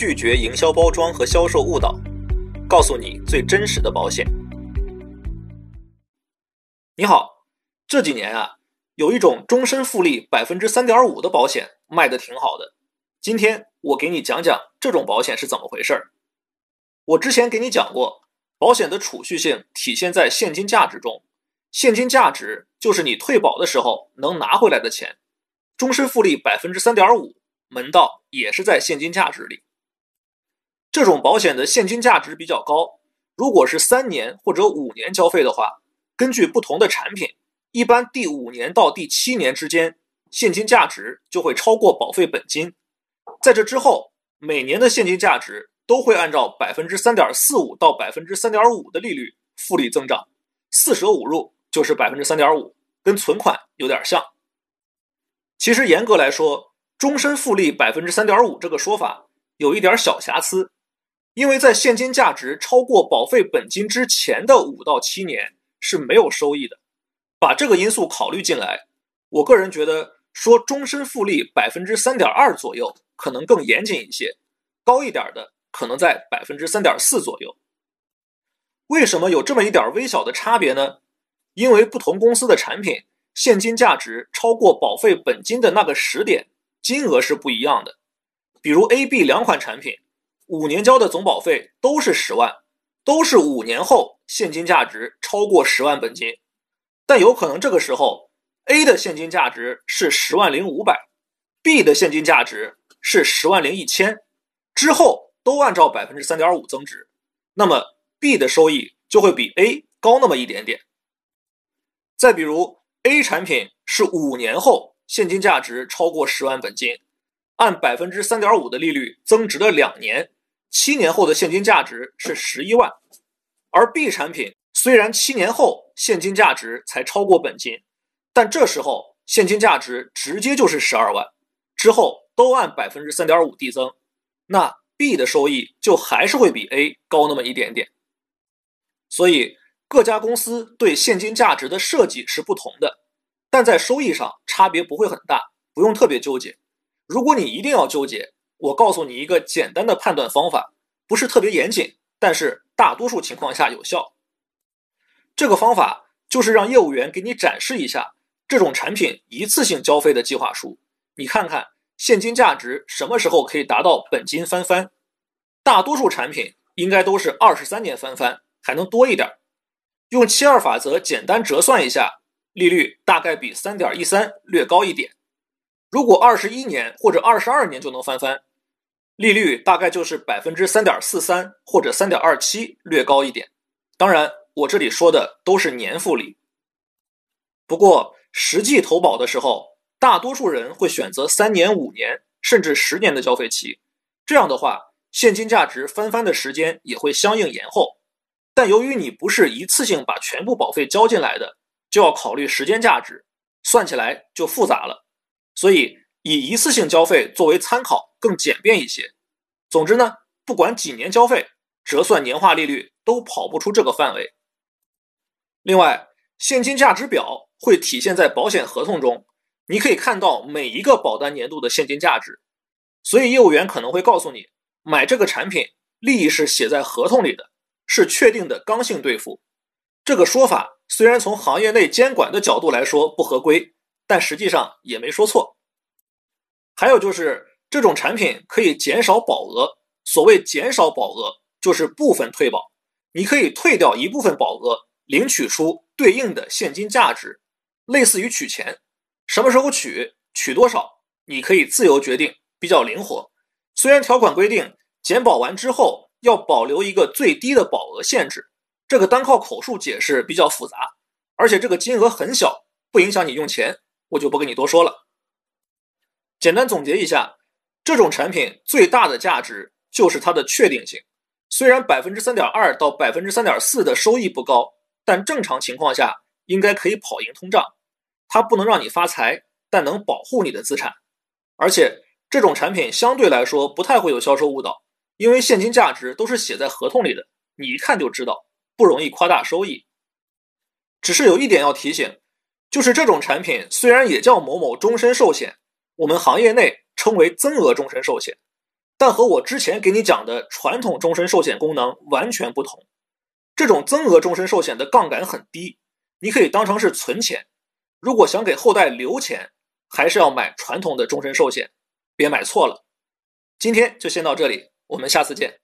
拒绝营销包装和销售误导，告诉你最真实的保险。你好，这几年啊，有一种终身复利百分之三点五的保险卖的挺好的。今天我给你讲讲这种保险是怎么回事儿。我之前给你讲过，保险的储蓄性体现在现金价值中，现金价值就是你退保的时候能拿回来的钱。终身复利百分之三点五。门道也是在现金价值里，这种保险的现金价值比较高。如果是三年或者五年交费的话，根据不同的产品，一般第五年到第七年之间，现金价值就会超过保费本金。在这之后，每年的现金价值都会按照百分之三点四五到百分之三点五的利率复利增长，四舍五入就是百分之三点五，跟存款有点像。其实严格来说，终身复利百分之三点五这个说法有一点小瑕疵，因为在现金价值超过保费本金之前的五到七年是没有收益的。把这个因素考虑进来，我个人觉得说终身复利百分之三点二左右可能更严谨一些，高一点的可能在百分之三点四左右。为什么有这么一点微小的差别呢？因为不同公司的产品现金价值超过保费本金的那个时点。金额是不一样的，比如 A、B 两款产品，五年交的总保费都是十万，都是五年后现金价值超过十万本金，但有可能这个时候 A 的现金价值是十万零五百，B 的现金价值是十万零一千，之后都按照百分之三点五增值，那么 B 的收益就会比 A 高那么一点点。再比如 A 产品是五年后。现金价值超过十万本金，按百分之三点五的利率增值了两年，七年后的现金价值是十一万。而 B 产品虽然七年后现金价值才超过本金，但这时候现金价值直接就是十二万，之后都按百分之三点五递增，那 B 的收益就还是会比 A 高那么一点点。所以各家公司对现金价值的设计是不同的。但在收益上差别不会很大，不用特别纠结。如果你一定要纠结，我告诉你一个简单的判断方法，不是特别严谨，但是大多数情况下有效。这个方法就是让业务员给你展示一下这种产品一次性交费的计划书，你看看现金价值什么时候可以达到本金翻番。大多数产品应该都是二十三年翻番，还能多一点。用七二法则简单折算一下。利率大概比三点一三略高一点，如果二十一年或者二十二年就能翻番，利率大概就是百分之三点四三或者三点二七略高一点。当然，我这里说的都是年复利。不过实际投保的时候，大多数人会选择三年、五年甚至十年的交费期，这样的话，现金价值翻番的时间也会相应延后。但由于你不是一次性把全部保费交进来的。就要考虑时间价值，算起来就复杂了，所以以一次性交费作为参考更简便一些。总之呢，不管几年交费，折算年化利率都跑不出这个范围。另外，现金价值表会体现在保险合同中，你可以看到每一个保单年度的现金价值。所以业务员可能会告诉你，买这个产品利益是写在合同里的，是确定的刚性兑付。这个说法。虽然从行业内监管的角度来说不合规，但实际上也没说错。还有就是这种产品可以减少保额，所谓减少保额就是部分退保，你可以退掉一部分保额，领取出对应的现金价值，类似于取钱。什么时候取，取多少，你可以自由决定，比较灵活。虽然条款规定减保完之后要保留一个最低的保额限制。这个单靠口述解释比较复杂，而且这个金额很小，不影响你用钱，我就不跟你多说了。简单总结一下，这种产品最大的价值就是它的确定性。虽然百分之三点二到百分之三点四的收益不高，但正常情况下应该可以跑赢通胀。它不能让你发财，但能保护你的资产。而且这种产品相对来说不太会有销售误导，因为现金价值都是写在合同里的，你一看就知道。不容易夸大收益，只是有一点要提醒，就是这种产品虽然也叫某某终身寿险，我们行业内称为增额终身寿险，但和我之前给你讲的传统终身寿险功能完全不同。这种增额终身寿险的杠杆很低，你可以当成是存钱。如果想给后代留钱，还是要买传统的终身寿险，别买错了。今天就先到这里，我们下次见。